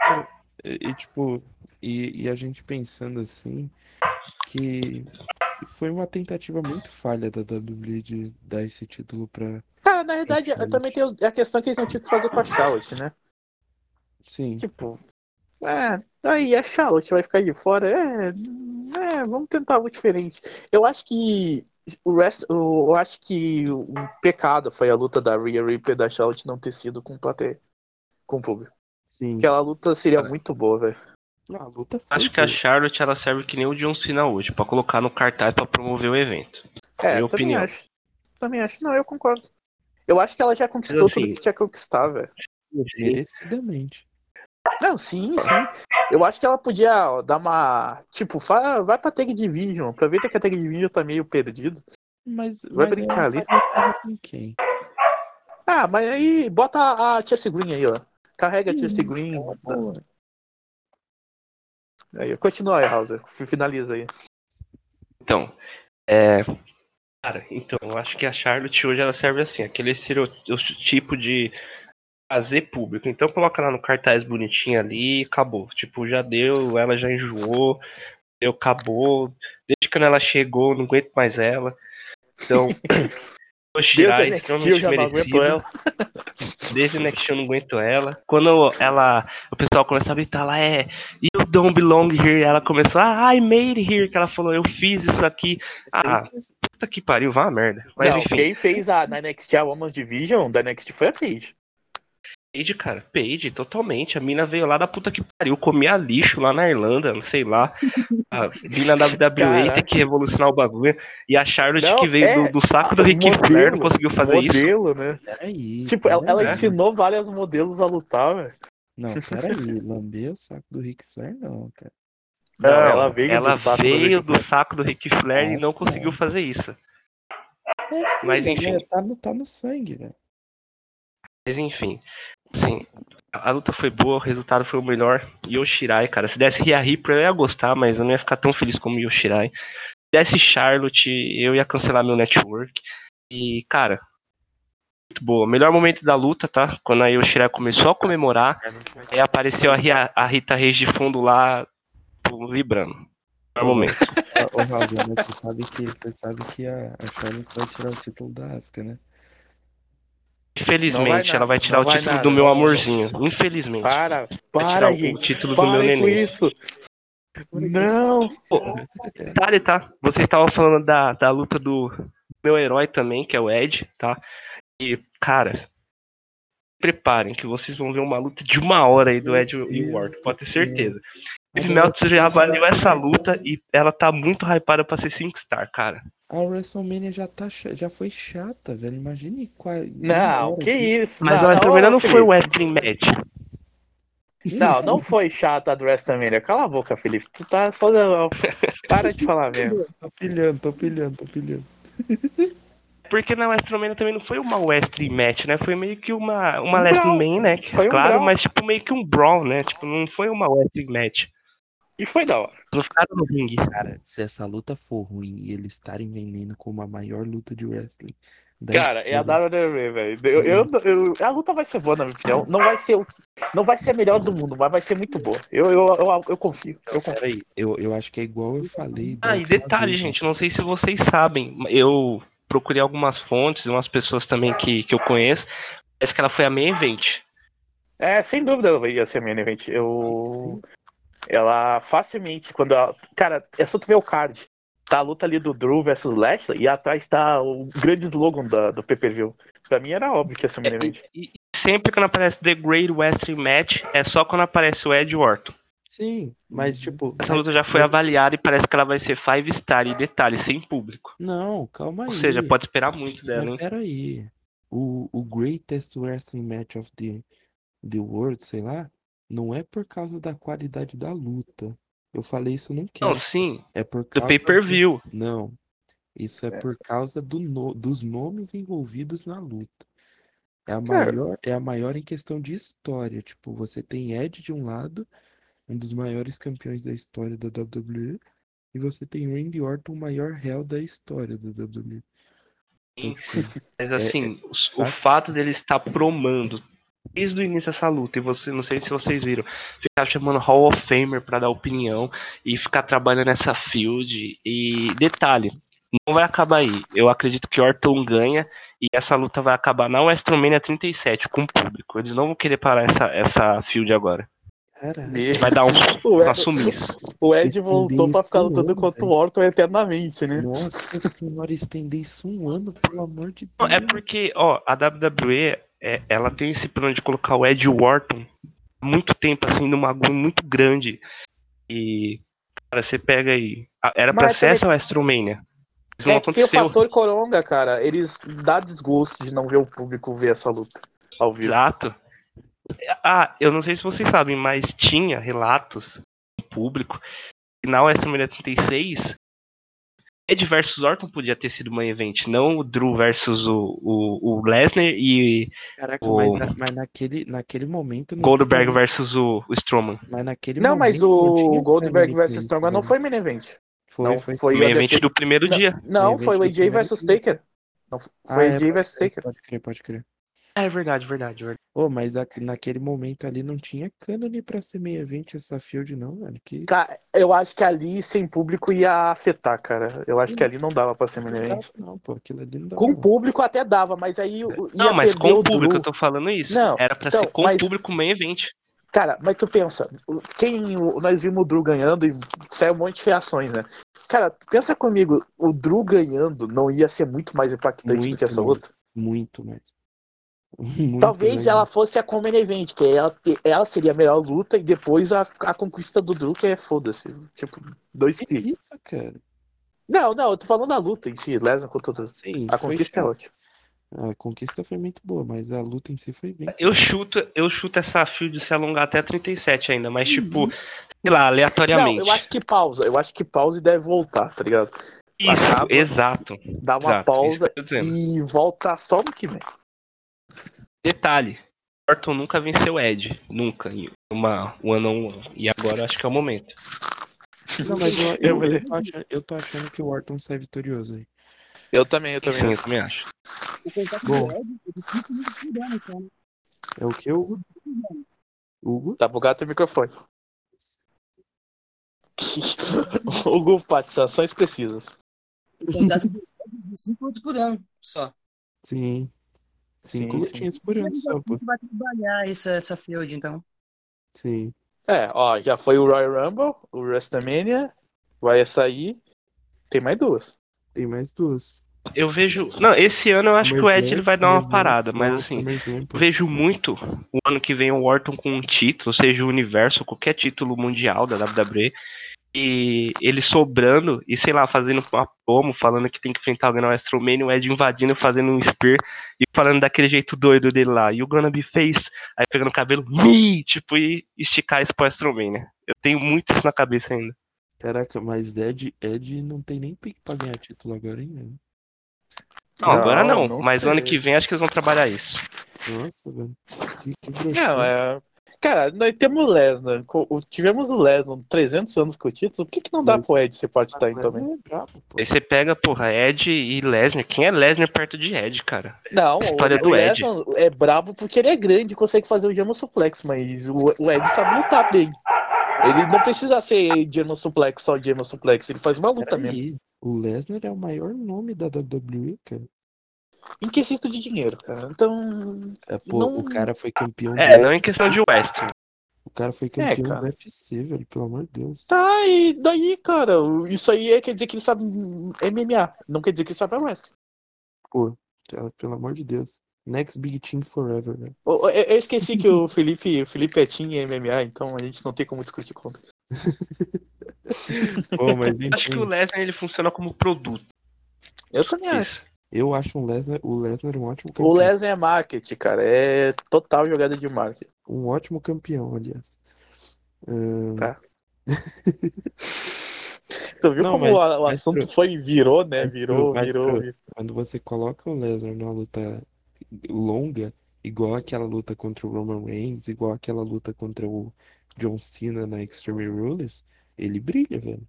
E, e, tipo, e, e a gente pensando assim, que foi uma tentativa muito falha da WWE de dar esse título pra. Cara, na verdade, também tem o- a questão que eles não tinham que fazer com a Charlotte, né? Sim, Tipo, é, aí a Charlotte vai ficar de fora. É, é, vamos tentar algo diferente. Eu acho que o resto, eu acho que o pecado foi a luta da Rhea Ripley e da Charlotte não ter sido com plateia, com público. sim. Aquela luta seria Cara. muito boa, velho. A luta foi Acho que a. Charlotte ela serve que nem o John Cena hoje, pra colocar no cartaz pra promover o evento. É, Minha eu também opinião. acho. Também acho. Não, eu concordo. Eu acho que ela já conquistou assim- tudo que tinha que conquistar, velho. Merecidamente. Não, sim, sim. Eu acho que ela podia ó, dar uma. Tipo, fa- vai pra Tag Division. Aproveita que a Tag Division tá meio perdido. Mas, Vai mas brincar ali. com quem? Ah, mas aí bota a Chelsea Green aí, ó. Carrega a Sim, Green. é uma boa. Aí, continua aí, Hauser. Finaliza aí. Então, É. Cara, então, eu acho que a Charlotte hoje ela serve assim, aquele estereotipo de fazer público. Então coloca lá no cartaz bonitinho ali e acabou. Tipo, já deu, ela já enjoou, deu, acabou. Desde quando ela chegou, não aguento mais ela. Então, o Shirai é Desde NXT eu extremamente não aguento ela. Desde o NXT eu não aguento ela. Quando ela, o pessoal começou a gritar lá, é don't belong here. Ela começou, ah, I made it here. Que ela falou, eu fiz isso aqui. Ah, puta que pariu, vá uma merda. Mas não, enfim, quem fez a na NXT a Women's Division da NXT foi a Paige. Paige, cara, Paige, totalmente. A mina veio lá da puta que pariu, comia lixo lá na Irlanda, não sei lá. Ah, vi na WWE tem que revolucionar o bagulho. E a Charlotte Não, que veio é, do, do saco do Ric modelo, Flair não conseguiu fazer isso. modelo, né? Peraí. Tipo, ela, ela ensinou vários modelos a lutar, velho. Não, peraí. Lamber o saco do Ric Flair, não, cara. Não, Não, ela veio ela do saco do veio Ric do Flair. saco do Ric Flair e Ah, não tá. conseguiu fazer isso. É, Mas, filho, enfim. né, Tá no, tá no sangue, velho. Mas enfim, assim, a luta foi boa, o resultado foi o melhor. Yoshirai, cara, se desse Rhea Ripley eu ia gostar, mas eu não ia ficar tão feliz como Yoshirai. Se desse Charlotte, eu ia cancelar meu network. E, cara, muito boa. Melhor momento da luta, tá? Quando a Yoshirai começou a comemorar, aí apareceu a, Ria- a Rita Reis de fundo lá, pô, vibrando. Melhor momento. (laughs) Ô, Raul, né, você sabe que, você sabe que a, a Charlotte vai tirar o título da Asuka, né? Infelizmente, nada, ela vai tirar não o vai título nada, do meu não, amorzinho. Infelizmente. Para, Vai tirar para, o gente. título do meu Parem com neném. isso. Não. Detalhe, tá? Vocês estavam falando da, da luta do meu herói também, que é o Ed, tá? E, cara, preparem que vocês vão ver uma luta de uma hora aí do Ed e o Ward, pode ter certeza. Steve Meltzer já avaliou essa luta e ela tá muito hypada pra ser 5 star, cara. A WrestleMania já, tá, já foi chata, velho. Imagine qual. Não, que isso. Mas não, a WrestleMania não foi o Wrestling Match. Não, não foi chata a do WrestleMania. Cala a boca, Felipe. Tu tá só. (laughs) Para de falar mesmo. Tô pilhando, tô pilhando, tô pilhando. (laughs) Porque na WrestleMania também não foi uma Wrestling Match, né? Foi meio que uma, uma Um né? Foi um claro, mas tipo meio que um Brawl, né? Tipo, não foi uma Wrestling Match. E foi da hora. No ringue. Cara, se essa luta for ruim e eles estarem vendendo como a maior luta de wrestling. da Cara, é a WWE, velho. Eu, eu, eu- a luta vai ser boa, na minha opinião. Não vai ser, não vai ser a melhor do mundo, mas vai ser muito boa. Eu, eu, eu, eu confio. Eu confio. Peraí, eu, eu acho que é igual eu falei. Ah, e detalhe, vez, né? gente, não sei se vocês sabem, eu procurei algumas fontes, umas pessoas também que, que eu conheço, parece que ela foi a main event. É, sem dúvida ela ia ser a minha event. Eu. Ela facilmente, quando ela. Cara, é só tu ver o card. Tá a luta ali do Drew versus Lashley e atrás tá o grande slogan da, do pay-per-view. Pra mim era óbvio que ia ser a minha event. E, e sempre quando aparece The Great Wrestling Match, é só quando aparece o Ed Orton. Sim, mas tipo. Essa luta já foi avaliada e parece que ela vai ser 5 star, e detalhe, sem público. Não, calma aí. Ou seja, pode esperar muito dela, Mas hein? peraí. O, o Greatest Wrestling Match of the, the World, sei lá, não é por causa da qualidade da luta. Eu falei isso num Não, cast. sim, É por do causa pay-per-view. Não. Isso é por causa do no- dos nomes envolvidos na luta. É a Cara. maior, é a maior em questão de história. Tipo, você tem Ed de um lado, um dos maiores campeões da história da WWE, e você tem Randy Orton, o maior réu da história da WWE. Então, tipo, (laughs) Mas assim, o, o fato dele estar promando desde o início dessa luta, e você, não sei se vocês viram, ficar chamando Hall of Famer pra dar opinião e ficar trabalhando nessa field. E detalhe, não vai acabar aí. Eu acredito que Orton ganha e essa luta vai acabar na WrestleMania 37 com o público. Eles não vão querer parar essa, essa field agora. Caralho. Vai dar um O Ed, assumir. (laughs) o Ed Estender voltou pra ficar um lutando ano, contra o. Orton eternamente, né? Nossa senhora, estender isso um ano, pelo amor de Não, Deus. É porque, ó, a WWE, é, ela tem esse plano de colocar o Ed Wharton há muito tempo, assim, numa agulha muito grande. E, cara, você pega aí. Era pra Mas ser também- essa WrestleMania. Isso não É que tem o aconteceu. fator Coronga, cara. Eles dá desgosto de não ver o público ver essa luta ao vivo. Exato. Ah, eu não sei se vocês sabem, mas tinha relatos no público que na WrestleMania 36 Ed versus Orton podia ter sido uma event, não o Drew versus o, o, o Lesnar e Caraca, o- mas, na- mas naquele, naquele momento. não Goldberg tinha- versus o, o Strowman. Mas naquele Não, mas momento não o tinha Goldberg isso, Strongman não velho. foi main event. Foi, Não, foi. foi. Main event do primeiro Não, dia. Não, Main foi o do AJ primeiro versus dia. Taker. Não, foi Ah, o é, AJ pode versus Taker. pode crer, pode crer. É verdade, verdade, verdade. Ô, mas a- naquele momento ali não tinha cânone pra ser meia 20 essa field, não, velho. Que Cara, eu acho que ali sem público ia afetar, cara. Eu acho Sim. que ali não dava pra ser main não event. dava, não, pô. Aquilo ali não dava. Com público até dava, mas aí Não, mas com o público, eu Drew. tô falando isso. Não, Era pra então, ser com mas- o público main event. Cara, mas tu pensa, quem o- nós vimos o Drew ganhando e saiu um monte de reações, né? Cara, pensa comigo, o Drew ganhando não ia ser muito mais impactante do Muito que essa mais. luta? Muito mais. (laughs) Muito Talvez mais. ela fosse a Common Event, que ela, ela seria a melhor luta e depois a, a conquista do Drew, que é foda-se. Tipo, dois Que cliques. isso, cara? Não, não, eu tô falando da luta em si, Lesnar contra o. Sim, A foi conquista é ótima. A conquista foi muito boa, mas a luta em si foi bem. Eu chuto, eu chuto essa field se alongar até 37 ainda, mas tipo, Uhum. sei lá, Não, aleatoriamente. eu acho que pausa. Eu acho que pausa e deve voltar, tá ligado? Isso, acaba- exato. Dá uma exato, pausa e volta só no que vem. Detalhe, Orton nunca venceu Ed, nunca, em uma one on one. E agora acho que é o momento. Não, mas eu, Eu eu, tô achando, eu tô achando que o Orton sai vitorioso aí. Eu também, eu Sim, eu também acho. Bom. É o que, Hugo? Hugo? Tá bugado teu microfone. (laughs) Hugo, participações precisas. O contrato do de 5 lutas por ano, só. Sim. Cinco Sim, sim. lutinhas por ano só, pô. vai trabalhar essa, essa field, então. Sim. É, ó, já foi o Royal Rumble, o WrestleMania, vai sair. Tem mais duas. Tem mais duas. Eu vejo. Não, esse ano eu acho que o Ed ele vai dar uma parada, mas assim, SummerSlam, pô. vejo muito o ano que vem o Orton com um título, seja o universo, qualquer título mundial da WWE, e ele sobrando e sei lá, fazendo uma promo, falando que tem que enfrentar alguém na WrestleMania, o Ed invadindo, fazendo um spear e falando daquele jeito doido dele lá, e o gonna be face, aí pegando o cabelo, (laughs) me, tipo, e esticar isso pro WrestleMania. Eu tenho muito isso na cabeça ainda. Caraca, mas Ed, Ed não tem nem pique pra ganhar título agora, hein, velho? Não, agora Não, não, não mas sei. ano que vem acho que eles vão trabalhar isso. Nossa, velho. Que, que Não, é. Cara, nós temos o Lesnar. Tivemos o Lesnar 300 anos com o título. Por que, que não dá Mas- pro Ed ser part-time Mas também? É brabo. Aí você pega, porra, Ed e Lesnar. Quem é Lesnar perto de Ed, cara? Não, A história o, do o Ed. Lesnar é brabo porque ele é grande e consegue fazer o German Suplex, mas o, o Ed sabe lutar bem. Ele não precisa ser German Suplex, só German Suplex. Ele faz uma luta mesmo. Peraí, o Lesnar é o maior nome da WWE, cara. Em quesito de dinheiro, cara. Então. É, pô, Não- o cara foi campeão É, do não em questão de Western. O cara foi campeão cara. do UFC, velho, pelo amor de Deus. Tá, e daí, cara? Isso aí é- quer dizer que ele sabe MMA. Não quer dizer que ele sabe wrestling. Pô, cara, pelo amor de Deus. Next Big Team Forever, velho. Ô, Eu eu esqueci que o (laughs) Felipe, o Felipe é Team MMA, então a gente não tem como discutir contra. Pô, mas Acho que o enfim, Lesnar ele funciona como produto. Eu também acho. Eu acho um Lesnar, o Lesnar um ótimo campeão. O Lesnar é marketing, cara. É total jogada de marketing. Um ótimo campeão, aliás. Ahn, Tá. (laughs) Tu viu Não, como mas- o, o mas assunto pro- foi, virou, né? mas Virou, pro- mas virou. pro- Quando você coloca o Lesnar numa luta longa, igual aquela luta contra o Roman Reigns, igual aquela luta contra o John Cena na Extreme Rules, ele brilha, velho.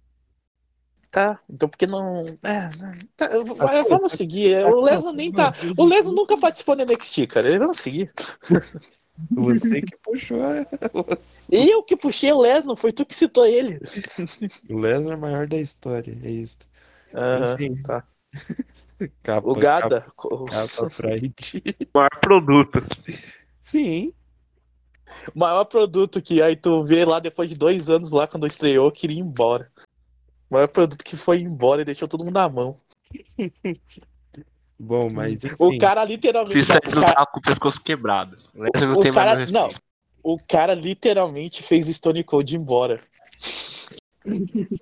Tá, então por que não. É? Tá, Ah, vamos seguir. é, O uma nem tá. O de- nunca participou da NXT, cara. Vamos seguir. Você que puxou a- Eu que puxei o Lesnar, foi tu que citou ele. o Lesnar maior da história, é isso. Aham, Enfim. tá. Capa, O Gada. Capa, capa Pride. O maior produto. Sim, O maior produto que aí tu vê lá depois de dois anos lá quando estreou, queria ir embora. O maior produto que foi embora e deixou todo mundo na mão. (laughs) bom, mas enfim. O cara literalmente. Se não, ele o não cara, com o pescoço quebrado. O Lesnar não o tem cara- mais não. o cara literalmente fez o Stone Cold embora. (laughs)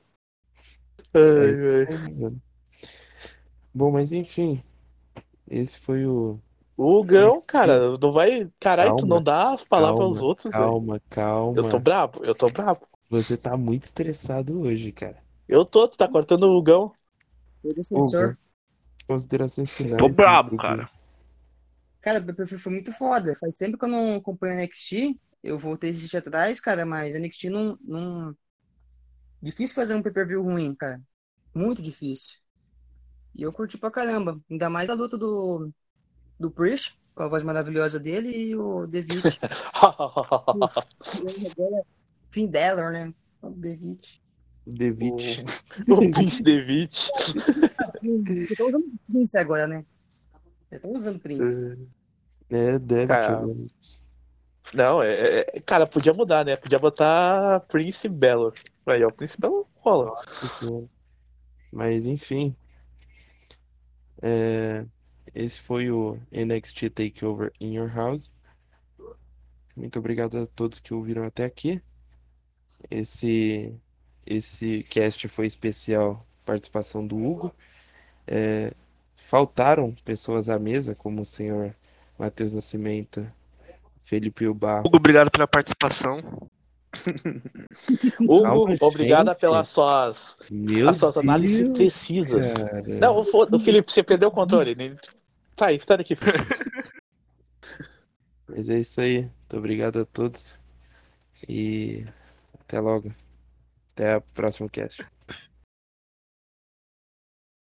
Ai, ai. Bom, mas enfim. Esse foi o. O Gão, cara, não vai. Caralho, tu não dá as palavras calma, aos outros, velho. Calma, calma. Eu tô brabo, eu tô brabo. Você tá muito estressado hoje, cara. Eu tô, tu tá cortando o Gão. Meu defensor. Considerações finais. Tô brabo, cara. Cara, o PPV foi muito foda. Faz tempo que eu não acompanho NXT. Eu voltei a assistir atrás, cara, mas NXT não, não... Difícil fazer um pay-per-view ruim, cara. Muito difícil. E eu curti pra caramba. Ainda mais a luta do, do Priest, com a voz maravilhosa dele, e o Devitt. (laughs) Finn Balor, né? O Devitt. Devitt. o (laughs) Prince (laughs) Devitt. Eu tô usando Prince agora, né? Eu tô usando Prince. É, deve. Cara, Não, é, é- Cara, podia mudar, né? Podia botar Prince Belo. Aí, ó, Prince Belo rola. Mas enfim. É, esse foi o NXT Takeover in Your House. Muito obrigado a todos que ouviram até aqui. Esse, esse cast foi especial participação do Hugo. É, faltaram pessoas à mesa, como o senhor Matheus Nascimento, Felipe Ubarro. Hugo, obrigado pela participação. (laughs) Hugo, Calma, obrigado gente. pelas suas, Meu as suas análises Deus, precisas. cara. Não, o, o Felipe, você perdeu o controle. né? Sai, sai daqui. Felipe. Mas é isso aí. Muito obrigado a todos. E até logo. Até a próxima cast.